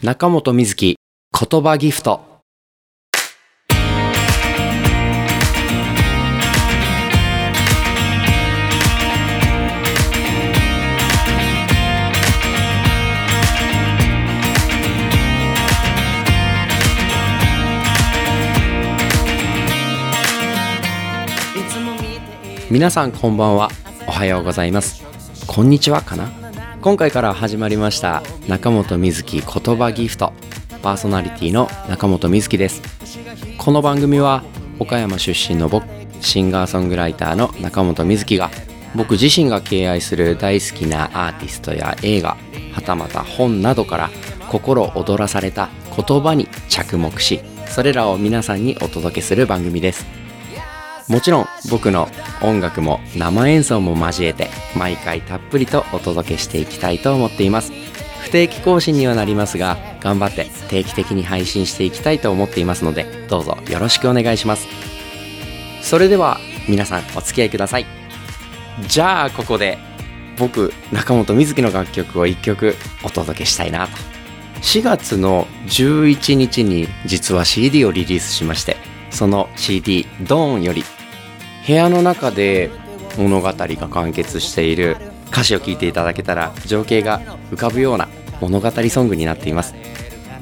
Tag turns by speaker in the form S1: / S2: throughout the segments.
S1: 中本瑞希言葉ギフト。皆さんこんばんは。おはようございます。こんにちはかな？今回から始まりました中本瑞希言葉ギフト。パーソナリティの中本瑞希です。この番組は岡山出身の僕シンガーソングライターの中本瑞希が僕自身が敬愛する大好きなアーティストや映画はたまた本などから心躍らされた言葉に着目しそれらを皆さんにお届けする番組です。もちろん僕の音楽も生演奏も交えて毎回たっぷりとお届けしていきたいと思っています。不定期更新にはなりますが頑張って定期的に配信していきたいと思っていますのでどうぞよろしくお願いします。それでは皆さんお付き合いください。じゃあここで僕中本瑞希の楽曲を1曲お届けしたいなと。4月の11日に実は CD をリリースしましてその CD「ドーンより部屋の中で物語が完結している歌詞を聴いていただけたら情景が浮かぶような物語ソングになっています。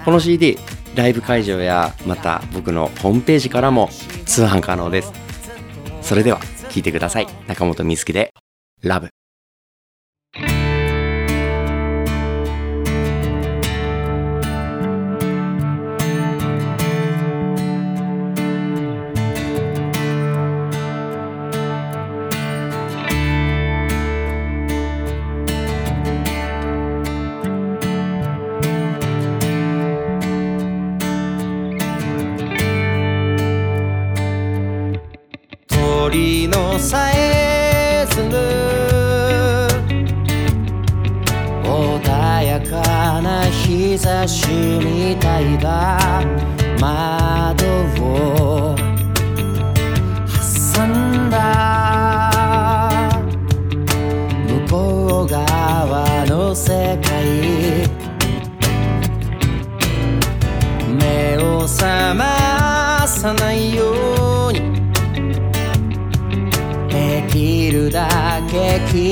S1: この CD ライブ会場やまた僕のホームページからも通販可能です。それでは聴いてください。中本美月で「ラブ
S2: さえずる。穏やかな日差しみたいだ。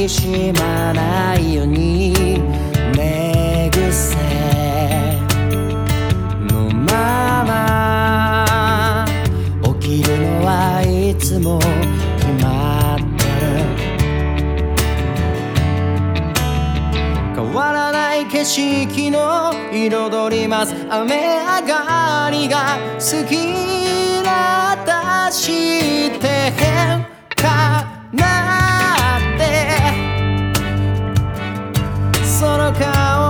S2: きしまないように寝癖のまま起きるのはいつも決まってる変わらない景色の彩ります。雨上がりが好きな私って変かない顔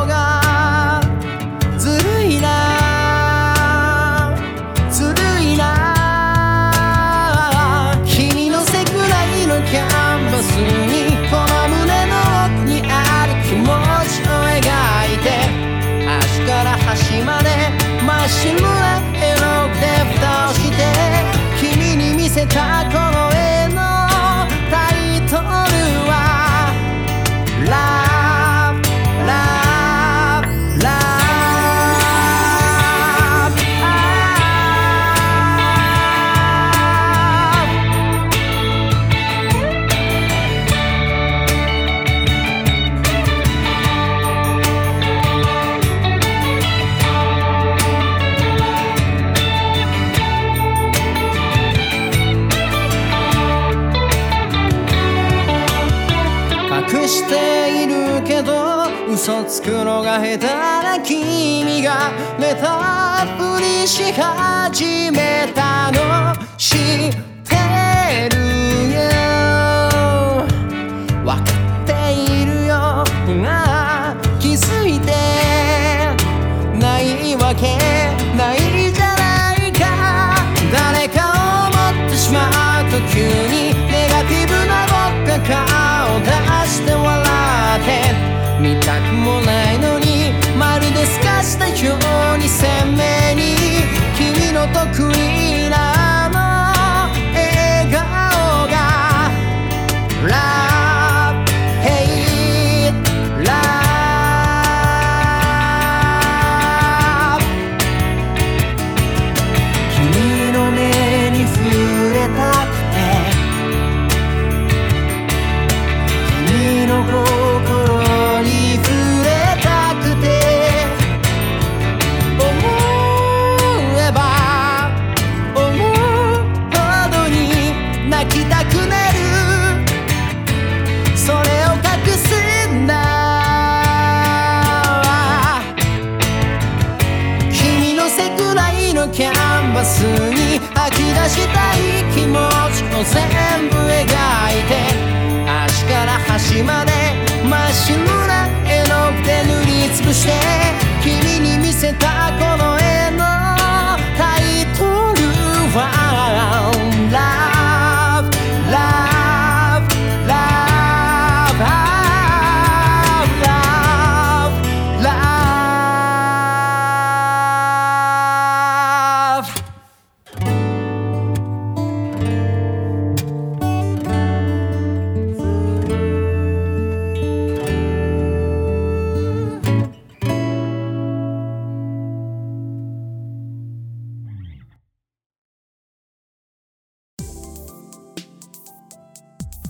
S2: くのが下手な君がネタふりし始めたの。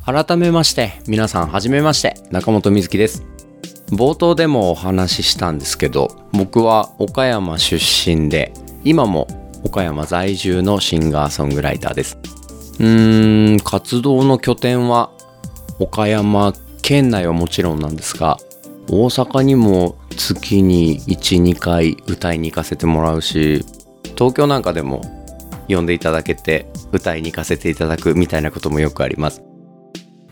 S1: 改めまして皆さんはじめまして中本瑞希です。冒頭でもお話ししたんですけど僕は岡山出身で今も岡山在住のシンガーソングライターです。うーん活動の拠点は岡山県内はもちろんなんですが大阪にも月に12回歌いに行かせてもらうし東京なんかでも呼んでいただけて歌いに行かせていただくみたいなこともよくあります。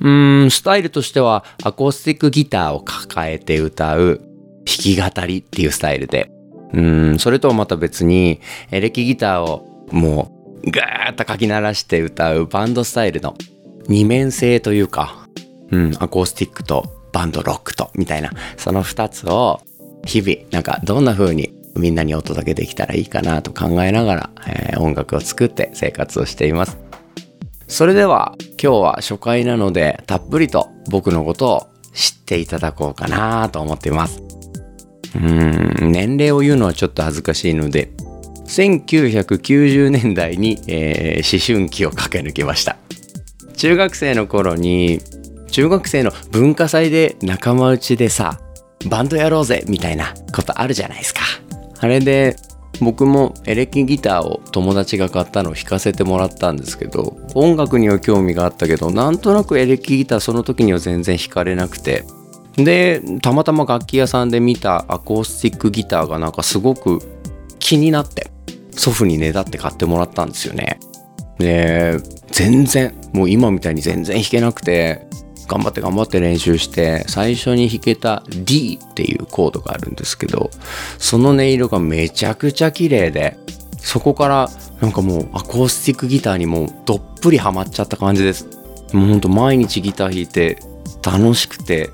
S1: うん、スタイルとしてはアコースティックギターを抱えて歌う弾き語りっていうスタイルで。うん、それとはまた別にエレキギターをもうガーッとかき鳴らして歌うバンドスタイルの二面性というか、うん、アコースティックとバンドロックとみたいな、その二つを日々なんかどんな風にみんなにお届けできたらいいかなと考えながら、えー音楽を作って生活をしています。それでは今日は初回なのでたっぷりと僕のことを知っていただこうかなと思っています。うん、年齢を言うのはちょっと恥ずかしいので、1990年代に、えー思春期を駆け抜けました。中学生の頃に、中学生の文化祭で仲間内でさ、バンドやろうぜみたいなことあるじゃないですか。あれで僕もエレキギターを友達が買ったのを弾かせてもらったんですけど音楽には興味があったけどなんとなくエレキギターその時には全然弾かれなくて。でたまたま楽器屋さんで見たアコースティックギターがなんかすごく気になって祖父にねだって買ってもらったんですよね。で全然もう今みたいに全然弾けなくて頑張って頑張って練習して最初に弾けた D っていうコードがあるんですけどその音色がめちゃくちゃ綺麗でそこからなんかもうアコースティックギターにもうどっぷりハマっちゃった感じです。もうほんと毎日ギター弾いて楽しくて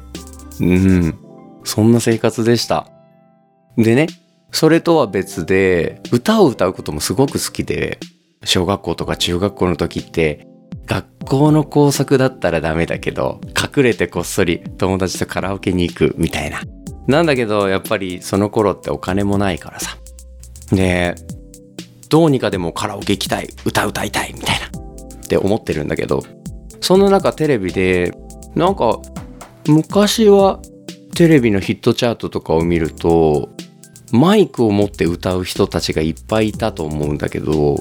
S1: うんそんな生活でした。でねそれとは別で歌を歌うこともすごく好きで小学校とか中学校の時って学校の工作だったらダメだけど隠れてこっそり友達とカラオケに行くみたいな。なんだけどやっぱりその頃ってお金もないからさ。でどうにかでもカラオケ行きたい歌歌いたいみたいな。って思ってるんだけどそんな中テレビでなんか昔はテレビのヒットチャートとかを見るとマイクを持って歌う人たちがいっぱいいたと思うんだけど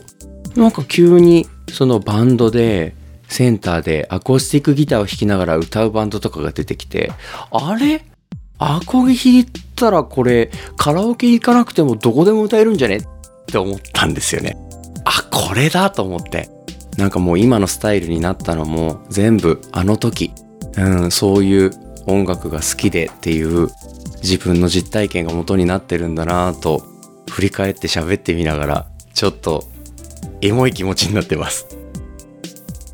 S1: なんか急にそのバンドでセンターでアコースティックギターを弾きながら歌うバンドとかが出てきてあれ？アコギ弾いたらこれカラオケ行かなくてもどこでも歌えるんじゃね？って思ったんですよね。あこれだと思って。なんかもう今のスタイルになったのも全部あの時、うん、そういう音楽が好きでっていう自分の実体験が元になってるんだなぁと振り返って喋ってみながらちょっとエモい気持ちになってます。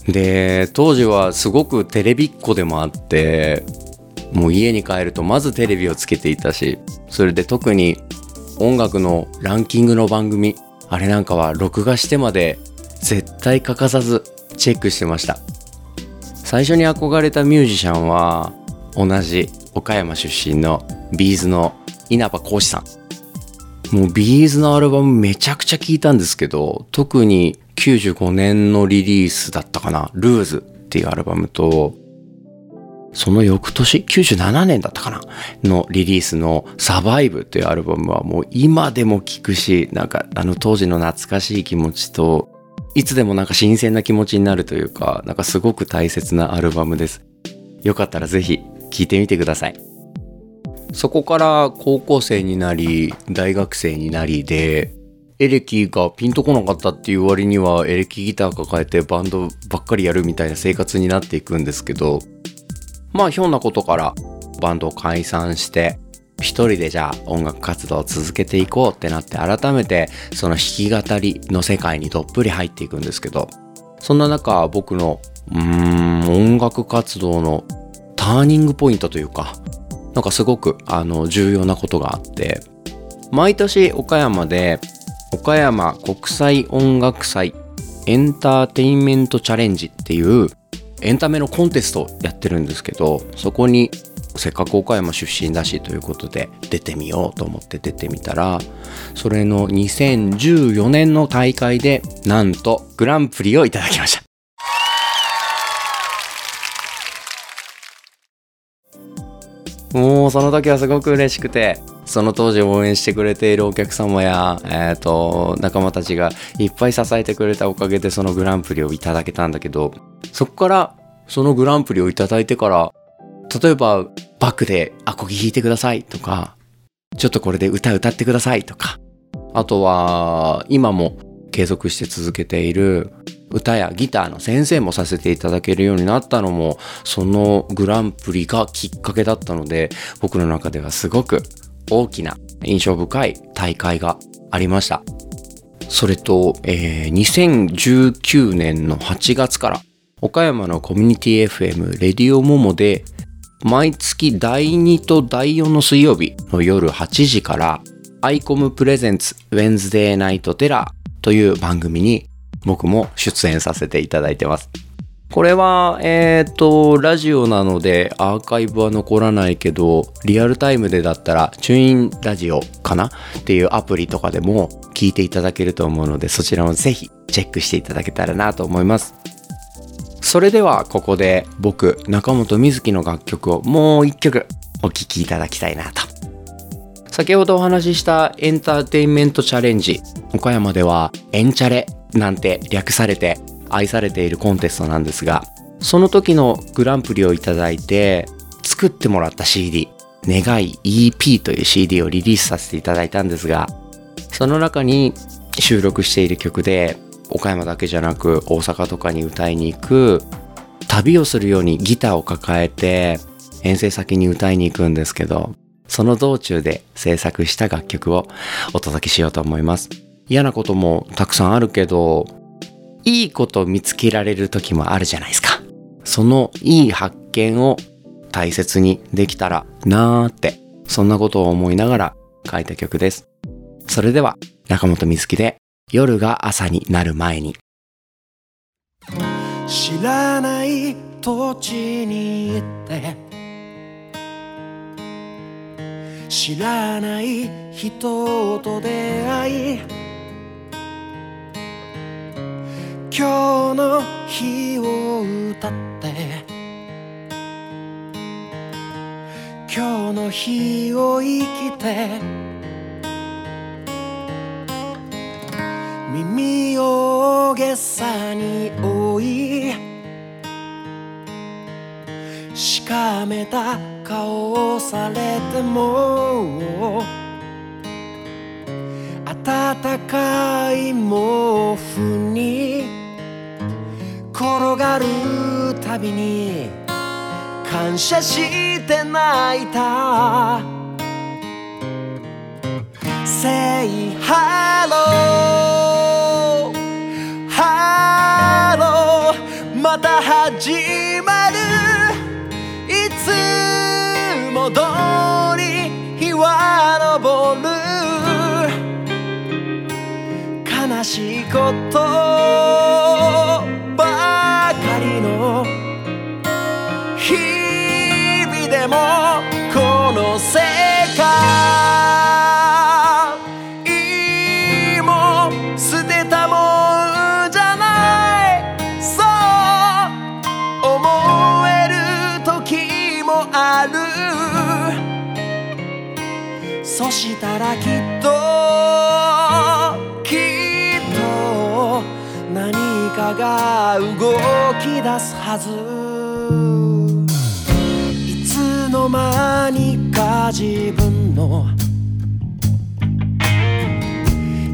S1: で当時はすごくテレビっ子でもあってもう家に帰るとまずテレビをつけていたしそれで特に音楽のランキングの番組あれなんかは録画してまで絶対欠かさずチェックしてました最初に憧れたミュージシャンは同じ岡山出身の B'z の稲葉浩志さんもう B'z のアルバムめちゃくちゃ聴いたんですけど特に95年のリリースだったかな「LOOSE」っていうアルバムとその翌年97年だったかなのリリースの「サバイブ」っていうアルバムはもう今でも聴くしなんかあの当時の懐かしい気持ちといつでもなんか新鮮な気持ちになるというかなんかすごく大切なアルバムです。よかったらぜひ聴いてみてください。そこから高校生になり大学生になりでエレキがピンとこなかったっていう割にはエレキギター抱えてバンドばっかりやるみたいな生活になっていくんですけどまあひょんなことからバンドを解散して一人でじゃあ音楽活動を続けていこうってなって改めてその弾き語りの世界にどっぷり入っていくんですけどそんな中僕のうーん音楽活動のターニングポイントというかなんかすごくあの重要なことがあって毎年岡山で岡山国際音楽祭エンターテインメントチャレンジっていうエンタメのコンテストをやってるんですけどそこにせっかく岡山出身だしということで出てみようと思って出てみたらそれの2014年の大会でなんとグランプリをいただきました。もうその時はすごく嬉しくてその当時応援してくれているお客様や、えー、と仲間たちがいっぱい支えてくれたおかげでそのグランプリをいただけたんだけどそこからそのグランプリをいただいてから例えばバックでアコギ弾いてくださいとかちょっとこれで歌歌ってくださいとかあとは今も継続して続けている歌やギターの先生もさせていただけるようになったのもそのグランプリがきっかけだったので僕の中ではすごく大きな印象深い大会がありました。それと、えー、2019年の8月から岡山のコミュニティ FM レディオモモで毎月第2と第4の水曜日の夜8時からアイコム presents Wednesday Night Teller という番組に僕も出演させていただいてます。これは、えっ、ー、と、ラジオなのでアーカイブは残らないけど、リアルタイムでだったら、 TuneIn Radio かな？っていうアプリとかでも聞いていただけると思うので、そちらもぜひチェックしていただけたらなと思います。それでは、ここで僕、中本瑞希の楽曲をもう一曲お聴きいただきたいなと。先ほどお話ししたエンターテインメントチャレンジ、岡山ではエンチャレなんて略されて愛されているコンテストなんですが、その時のグランプリをいただいて、作ってもらった CD、願い EP という CD をリリースさせていただいたんですが、その中に収録している曲で、岡山だけじゃなく大阪とかに歌いに行く、旅をするようにギターを抱えて遠征先に歌いに行くんですけど、その道中で制作した楽曲をお届けしようと思います。嫌なこともたくさんあるけど、いいこと見つけられる時もあるじゃないですか。そのいい発見を大切にできたらなーって、そんなことを思いながら書いた曲です。それでは、中本美月で夜が朝になる前に。
S2: 知らない土地に行って知らない人と出会い今日の日を歌って。今日の日を生きて。耳を大げさに追い。しかめた顔をされても。暖かい毛布に転がるたびに感謝して泣いた。Say hello hello また始まる。いつも通り日は昇る。悲しいこと。したらきっときっと何かが動き出すはず。いつの間にか自分の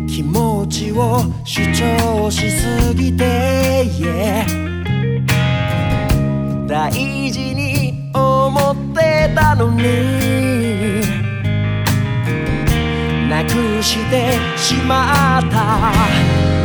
S2: 気持ちを主張しすぎて、yeah 大事に思ってたのに。なくしてしまった。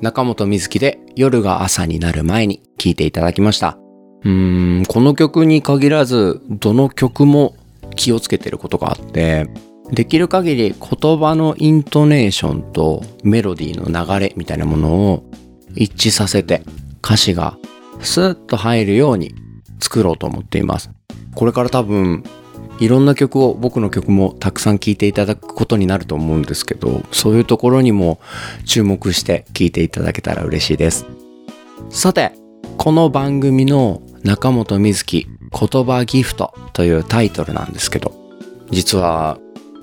S1: 中本瑞希で夜が朝になる前に聴いていただきました。うーん、この曲に限らず、どの曲も気をつけてることがあって、できる限り言葉のイントネーションとメロディーの流れみたいなものを一致させて歌詞がスッと入るように作ろうと思っています。これから多分いろんな曲を僕の曲もたくさん聴いていただくことになると思うんですけどそういうところにも注目して聴いていただけたら嬉しいです。さてこの番組の中本瑞希言葉ギフトというタイトルなんですけど実は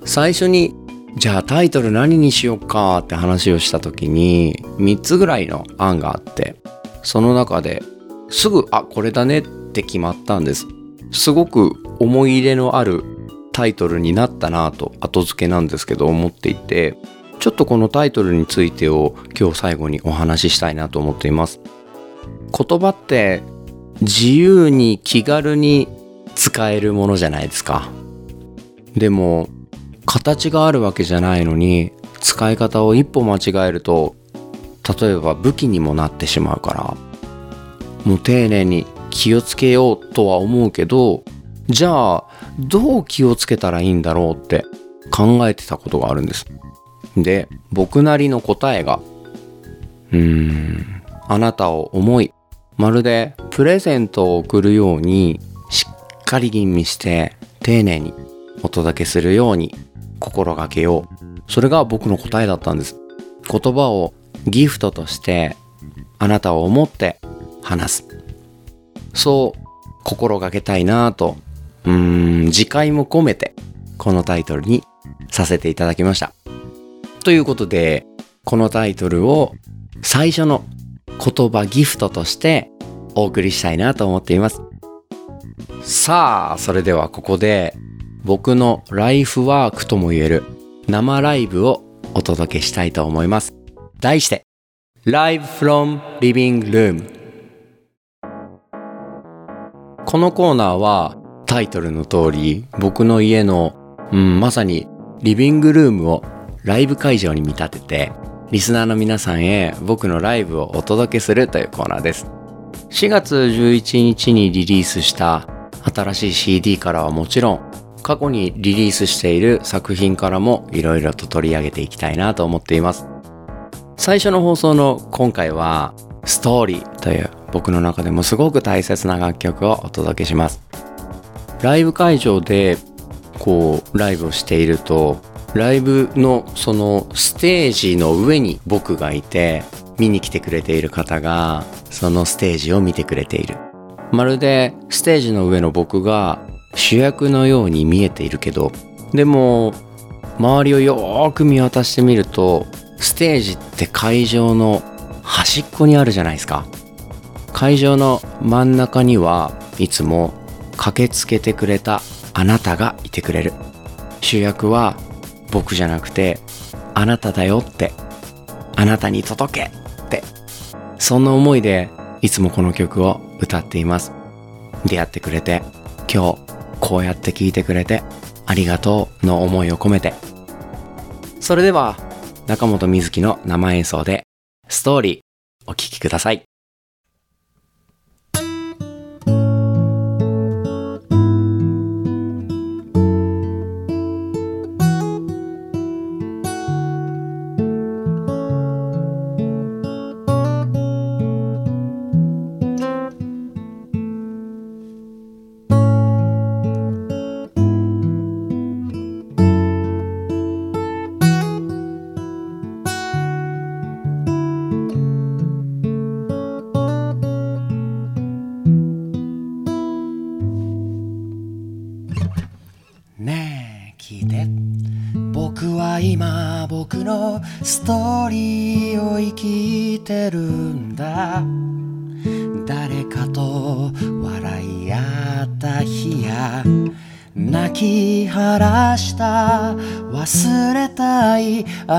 S1: 最初にじゃあタイトル何にしようかって話をした時に3つぐらいの案があってその中ですぐあこれだねって決まったんです。すごく思い入れのあるタイトルになったなぁと後付けなんですけど思っていてちょっとこのタイトルについてを今日最後にお話ししたいなと思っています。言葉って自由に気軽に使えるものじゃないですか。でも形があるわけじゃないのに使い方を一歩間違えると例えば武器にもなってしまうからもう丁寧に気をつけようとは思うけど、じゃあ、どう気をつけたらいいんだろうって考えてたことがあるんです。で、僕なりの答えが、うーん、あなたを思い、まるでプレゼントを贈るように、しっかり吟味して、丁寧にお届けするように心がけよう。それが僕の答えだったんです。言葉をギフトとして、あなたを思って話す。そう心がけたいなと、うーん、次回も込めて、このタイトルにさせていただきました。ということで、このタイトルを最初の言葉ギフトとしてお送りしたいなと思っています。さあ、それではここで僕のライフワークとも言える生ライブをお届けしたいと思います。題して、Live from Living Room このコーナーはタイトルの通り僕の家の、うん、まさにリビングルームをライブ会場に見立ててリスナーの皆さんへ僕のライブをお届けするというコーナーです。4月11日にリリースした新しい CD からはもちろん過去にリリースしている作品からも色々と取り上げていきたいなと思っています。最初の放送の今回はストーリーという僕の中でもすごく大切な楽曲をお届けします。ライブ会場でこうライブをしているとライブのそのステージの上に僕がいて見に来てくれている方がそのステージを見てくれている。まるでステージの上の僕が主役のように見えているけどでも周りをよーく見渡してみるとステージって会場の端っこにあるじゃないですか。会場の真ん中にはいつも駆けつけてくれたあなたがいてくれる。主役は僕じゃなくてあなただよって。あなたに届けって。そんな思いでいつもこの曲を歌っています。出会ってくれて今日こうやって聴いてくれてありがとうの思いを込めて。それでは中本瑞希の生演奏でストーリー、お聴きください。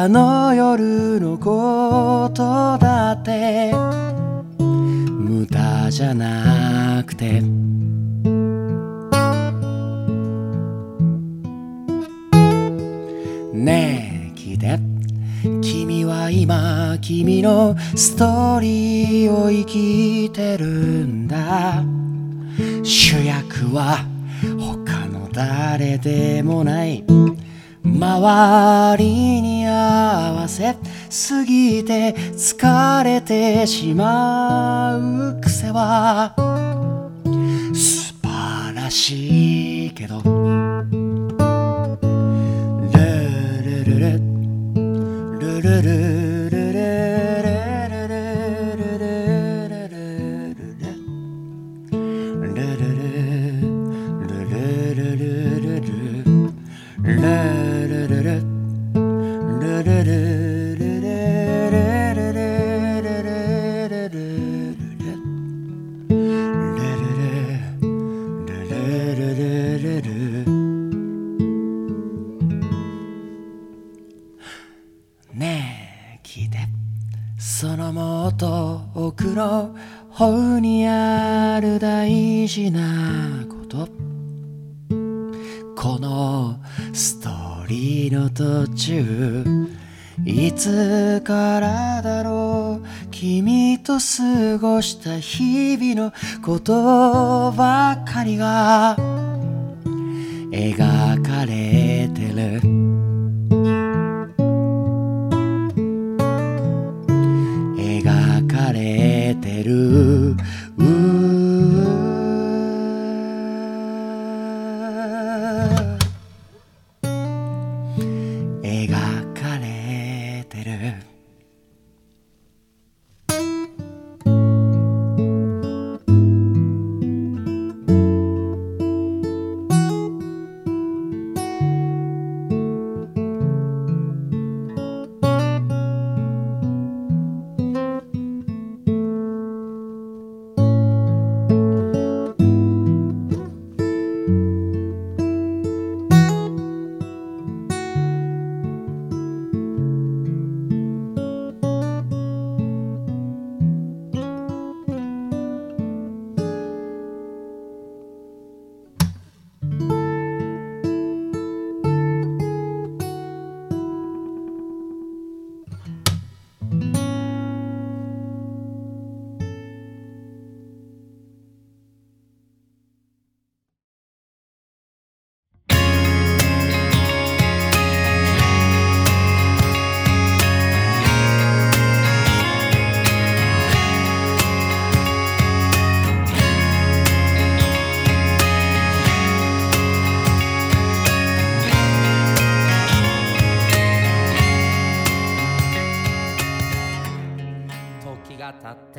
S1: の夜のことだって。無駄じゃなくて。ねえ聞いて。君は今君のストーリーを生きてるんだ。主役は他の誰でもない。周りに幸せ。すぎて疲れてしまう癖は素晴らしいけど。
S2: 中いつからだろう君と過ごした日々のことばかりが描かれてる。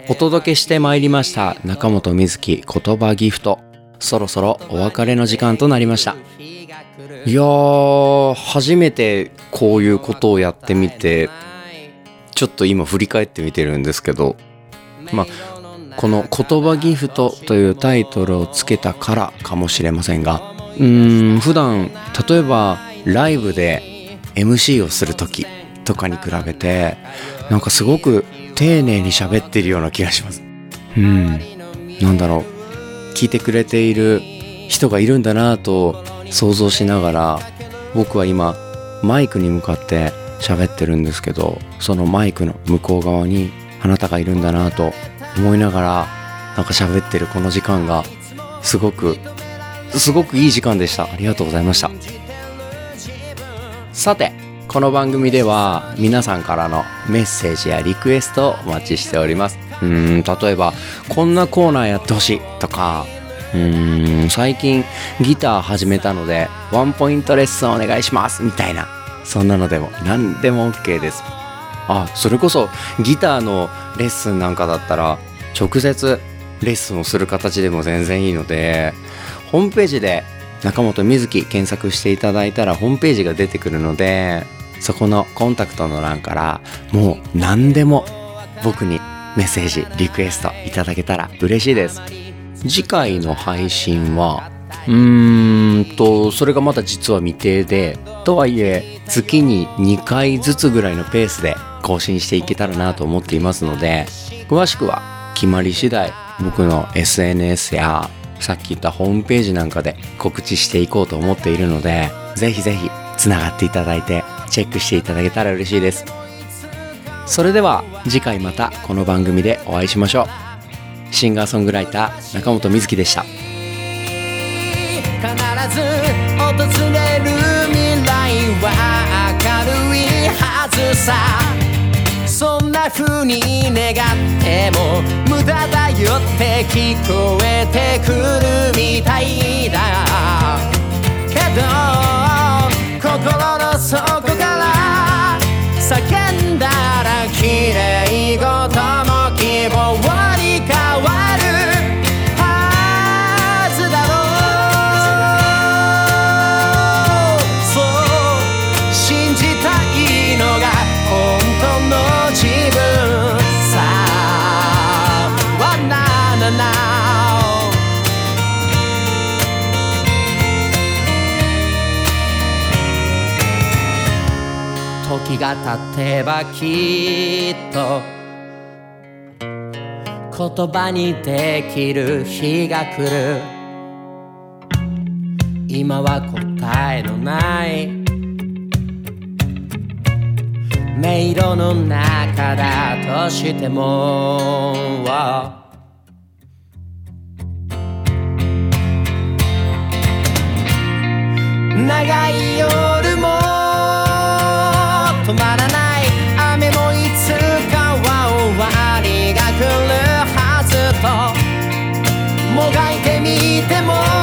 S1: お届けしてまいりました中本瑞希言葉ギフト。そろそろお別れの時間となりました。いやー初めてこういうことをやってみてちょっと今振り返ってみてるんですけどまあこの「言葉ギフト」というタイトルをつけたからかもしれませんがうーん普段例えばライブで MC をする時とかに比べてなんかすごく丁寧に喋ってるような気がします。うん。なんだろう。聞いてくれている人がいるんだなと想像しながら僕は今マイクに向かって喋ってるんですけどそのマイクの向こう側にあなたがいるんだなと思いながらなんか喋ってるこの時間がすごくすごくいい時間でした。ありがとうございました。さてこの番組では皆さんからのメッセージやリクエストをお待ちしております。うん例えばこんなコーナーやってほしいとかうん最近ギター始めたのでワンポイントレッスンお願いしますみたいなそんなのでも何でも OK です。あそれこそギターのレッスンなんかだったら直接レッスンをする形でも全然いいのでホームページで中本瑞希検索していただいたらホームページが出てくるのでそこのコンタクトの欄からもう何でも僕にメッセージリクエストいただけたら嬉しいです。次回の配信はうーんとそれがまだ実は未定でとはいえ月に2回ずつぐらいのペースで更新していけたらなと思っていますので詳しくは決まり次第僕の SNS やさっき言ったホームページなんかで告知していこうと思っているのでぜひぜひつながっていただいてチェックしていただけたら嬉しいです。それでは次回またこの番組でお会いしましょう。シンガーソングライター中本瑞希でした。
S2: 必ず訪れる未来は明るいはずさ。そんな風に願っても無駄だよって聞こえてくるみたいだ。けど心の底から叫んだら綺麗が経てばきっと言葉にできる日が来る。今は答えのない。迷路の中だとしても長い夜も止まらない雨もいつかは終わりが来るはずともがいてみても